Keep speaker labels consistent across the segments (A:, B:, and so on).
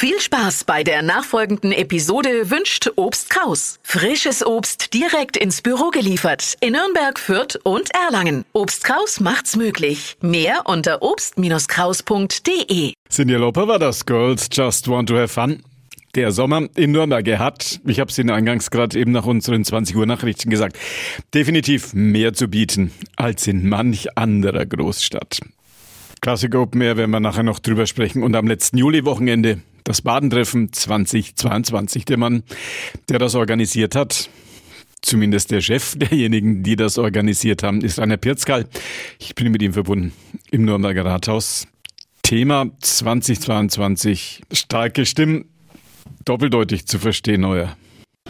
A: Viel Spaß bei der nachfolgenden Episode wünscht Obst Kraus. Frisches Obst direkt ins Büro geliefert in Nürnberg, Fürth und Erlangen. Obst Kraus macht's möglich. Mehr unter obst-kraus.de.
B: Sinja Loper war das Girls Just Want to Have Fun. Der Sommer in Nürnberg hat, ich habe es Ihnen eingangs gerade eben nach unseren 20 Uhr Nachrichten gesagt, definitiv mehr zu bieten als in manch anderer Großstadt. Classic Open Air werden wir nachher noch drüber sprechen. Und am letzten Juli-Wochenende das Badentreffen 2022. Der Mann, der das organisiert hat, zumindest der Chef derjenigen, die das organisiert haben, ist Rainer Pirzkal. Ich bin mit ihm verbunden im Nürnberger Rathaus. Thema 2022, starke Stimmen, doppeldeutig zu verstehen, euer.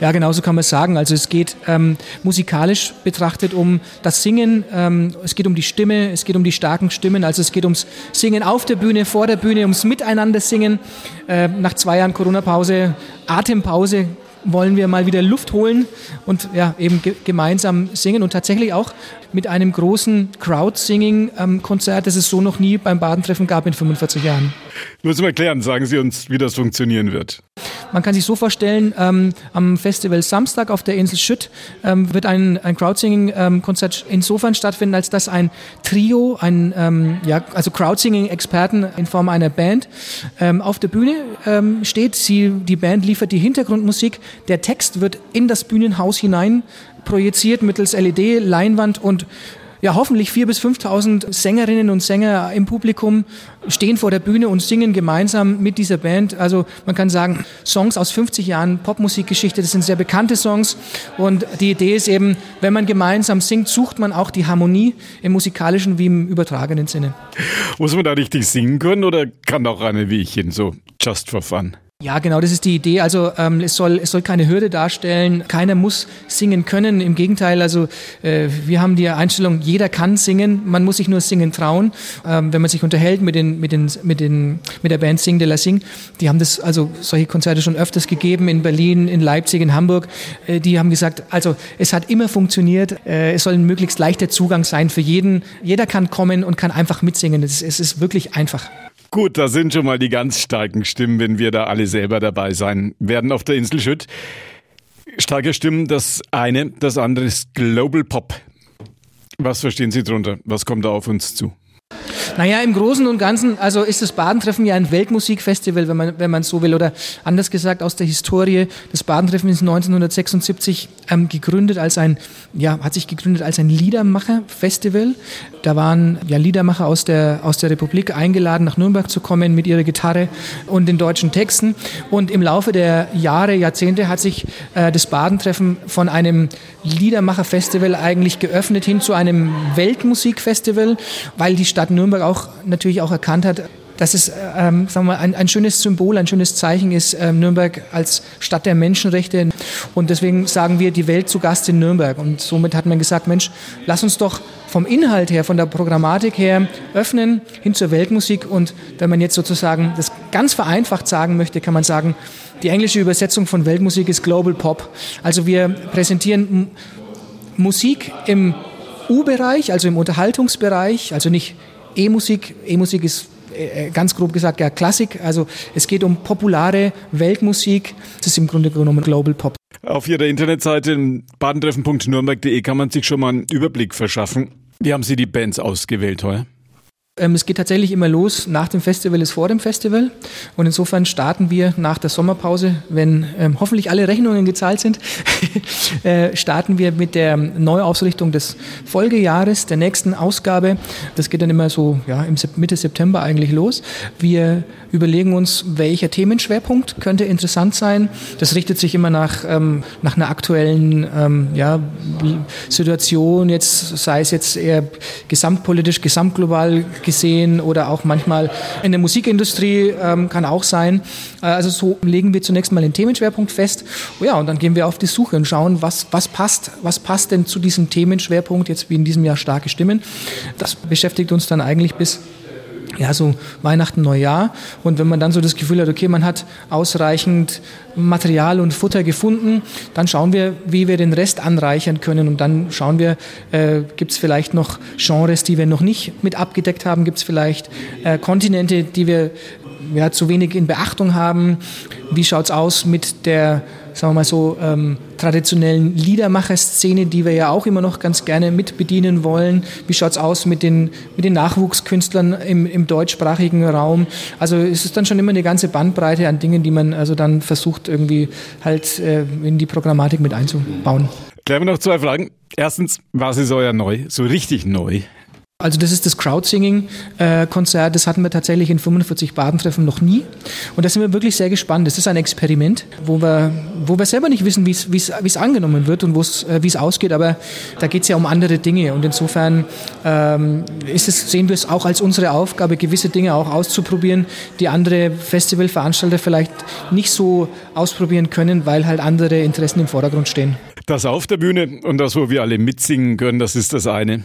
C: Ja, genau so kann man sagen. Also es geht ähm, musikalisch betrachtet um das Singen, ähm, es geht um die Stimme, es geht um die starken Stimmen. Also es geht ums Singen auf der Bühne, vor der Bühne, ums Miteinander singen. Äh, nach zwei Jahren Corona-Pause, Atempause wollen wir mal wieder Luft holen und ja, eben ge gemeinsam singen und tatsächlich auch mit einem großen Crowd-Singing-Konzert, das es so noch nie beim Badentreffen gab in 45 Jahren.
B: Muss mal erklären, sagen Sie uns, wie das funktionieren wird.
C: Man kann sich so vorstellen, ähm, am Festival Samstag auf der Insel Schütt ähm, wird ein, ein Crowdsinging-Konzert ähm, insofern stattfinden, als dass ein Trio, ein, ähm, ja, also Crowdsinging-Experten in Form einer Band ähm, auf der Bühne steht. Sie, die Band liefert die Hintergrundmusik. Der Text wird in das Bühnenhaus hinein projiziert mittels LED, Leinwand und ja, hoffentlich 4.000 bis 5.000 Sängerinnen und Sänger im Publikum stehen vor der Bühne und singen gemeinsam mit dieser Band. Also man kann sagen, Songs aus 50 Jahren Popmusikgeschichte, das sind sehr bekannte Songs. Und die Idee ist eben, wenn man gemeinsam singt, sucht man auch die Harmonie im musikalischen wie im übertragenen Sinne.
B: Muss man da richtig singen können oder kann auch eine wie ich hin, so just for fun?
C: Ja, genau, das ist die Idee. Also ähm, es, soll, es soll keine Hürde darstellen. Keiner muss singen können. Im Gegenteil, also äh, wir haben die Einstellung, jeder kann singen. Man muss sich nur singen trauen. Ähm, wenn man sich unterhält mit, den, mit, den, mit, den, mit der Band Sing de la Sing, die haben das also solche Konzerte schon öfters gegeben in Berlin, in Leipzig, in Hamburg. Äh, die haben gesagt, also es hat immer funktioniert. Äh, es soll ein möglichst leichter Zugang sein für jeden. Jeder kann kommen und kann einfach mitsingen. Es, es ist wirklich einfach.
B: Gut, da sind schon mal die ganz starken Stimmen, wenn wir da alle selber dabei sein werden auf der Insel Schütt. Starke Stimmen, das eine, das andere ist Global Pop. Was verstehen Sie darunter? Was kommt da auf uns zu?
C: Naja, im Großen und Ganzen, also ist das Badentreffen ja ein Weltmusikfestival, wenn man, wenn man so will. Oder anders gesagt, aus der Historie. Das Badentreffen ist 1976 ähm, gegründet als ein, ja, hat sich gegründet als ein Liedermacher-Festival. Da waren ja Liedermacher aus der, aus der Republik eingeladen, nach Nürnberg zu kommen mit ihrer Gitarre und den deutschen Texten. Und im Laufe der Jahre, Jahrzehnte hat sich äh, das Badentreffen von einem Liedermacher-Festival eigentlich geöffnet hin zu einem Weltmusikfestival, weil die Stadt Nürnberg auch natürlich auch erkannt hat, dass es ähm, sagen wir mal, ein, ein schönes Symbol, ein schönes Zeichen ist, ähm, Nürnberg als Stadt der Menschenrechte. Und deswegen sagen wir, die Welt zu Gast in Nürnberg. Und somit hat man gesagt, Mensch, lass uns doch vom Inhalt her, von der Programmatik her öffnen hin zur Weltmusik. Und wenn man jetzt sozusagen das ganz vereinfacht sagen möchte, kann man sagen, die englische Übersetzung von Weltmusik ist Global Pop. Also wir präsentieren Musik im U-Bereich, also im Unterhaltungsbereich, also nicht E-Musik. E-Musik ist äh, ganz grob gesagt ja Klassik. Also es geht um populare Weltmusik. Das ist im Grunde genommen Global Pop.
B: Auf Ihrer Internetseite badentreffen.nürnberg.de kann man sich schon mal einen Überblick verschaffen. Wie haben Sie die Bands ausgewählt heuer?
C: Ähm, es geht tatsächlich immer los, nach dem Festival ist vor dem Festival. Und insofern starten wir nach der Sommerpause, wenn ähm, hoffentlich alle Rechnungen gezahlt sind, äh, starten wir mit der Neuausrichtung des Folgejahres, der nächsten Ausgabe. Das geht dann immer so ja, im Mitte September eigentlich los. Wir überlegen uns, welcher Themenschwerpunkt könnte interessant sein. Das richtet sich immer nach, ähm, nach einer aktuellen ähm, ja, Situation, jetzt, sei es jetzt eher gesamtpolitisch, gesamtglobal gesehen oder auch manchmal in der Musikindustrie ähm, kann auch sein. Äh, also so legen wir zunächst mal den Themenschwerpunkt fest. Oh ja, und dann gehen wir auf die Suche und schauen, was, was passt, was passt denn zu diesem Themenschwerpunkt, jetzt wie in diesem Jahr starke Stimmen. Das beschäftigt uns dann eigentlich bis ja, so Weihnachten, Neujahr. Und wenn man dann so das Gefühl hat, okay, man hat ausreichend Material und Futter gefunden, dann schauen wir, wie wir den Rest anreichern können. Und dann schauen wir, äh, gibt es vielleicht noch Genres, die wir noch nicht mit abgedeckt haben? Gibt es vielleicht äh, Kontinente, die wir ja, zu wenig in Beachtung haben. Wie schaut es aus mit der sagen wir mal so, ähm, traditionellen Liedermacher-Szene, die wir ja auch immer noch ganz gerne mit bedienen wollen. Wie schaut es aus mit den, mit den Nachwuchskünstlern im, im deutschsprachigen Raum? Also es ist dann schon immer eine ganze Bandbreite an Dingen, die man also dann versucht irgendwie halt äh, in die Programmatik mit einzubauen.
B: Wir noch zwei Fragen. Erstens, was ist euer neu, so richtig neu?
C: Also das ist das Crowdsinging-Konzert, das hatten wir tatsächlich in 45 Badentreffen noch nie. Und da sind wir wirklich sehr gespannt. Das ist ein Experiment, wo wir, wo wir selber nicht wissen, wie es angenommen wird und äh, wie es ausgeht, aber da geht es ja um andere Dinge. Und insofern ähm, ist es, sehen wir es auch als unsere Aufgabe, gewisse Dinge auch auszuprobieren, die andere Festivalveranstalter vielleicht nicht so ausprobieren können, weil halt andere Interessen im Vordergrund stehen.
B: Das auf der Bühne und das, wo wir alle mitsingen können, das ist das eine.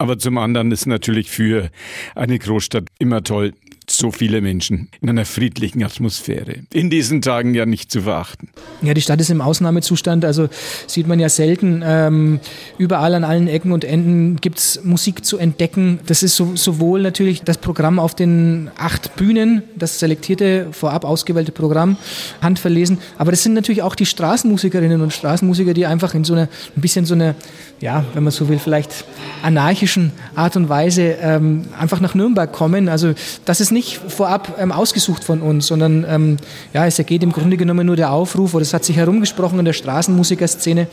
B: Aber zum anderen ist natürlich für eine Großstadt immer toll, so viele Menschen in einer friedlichen Atmosphäre. In diesen Tagen ja nicht zu verachten.
C: Ja, die Stadt ist im Ausnahmezustand, also sieht man ja selten. Ähm, überall an allen Ecken und Enden gibt es Musik zu entdecken. Das ist so, sowohl natürlich das Programm auf den acht Bühnen, das selektierte, vorab ausgewählte Programm, handverlesen, aber das sind natürlich auch die Straßenmusikerinnen und Straßenmusiker, die einfach in so einer, ein bisschen so einer, ja, wenn man so will, vielleicht anarchischen Art und Weise ähm, einfach nach Nürnberg kommen. Also das ist nicht nicht vorab ähm, ausgesucht von uns, sondern ähm, ja, es ergeht im Grunde genommen nur der Aufruf, oder es hat sich herumgesprochen in der Straßenmusikerszene,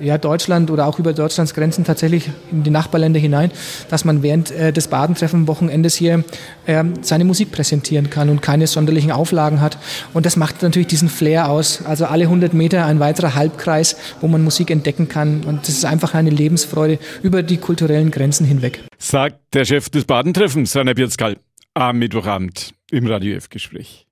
C: ja, Deutschland oder auch über Deutschlands Grenzen tatsächlich in die Nachbarländer hinein, dass man während äh, des Badentreffen-Wochenendes hier äh, seine Musik präsentieren kann und keine sonderlichen Auflagen hat. Und das macht natürlich diesen Flair aus. Also alle 100 Meter ein weiterer Halbkreis, wo man Musik entdecken kann. Und das ist einfach eine Lebensfreude über die kulturellen Grenzen hinweg.
B: Sagt der Chef des Badentreffens, Rainer Bierzkal am Mittwochabend im Radio F-Gespräch.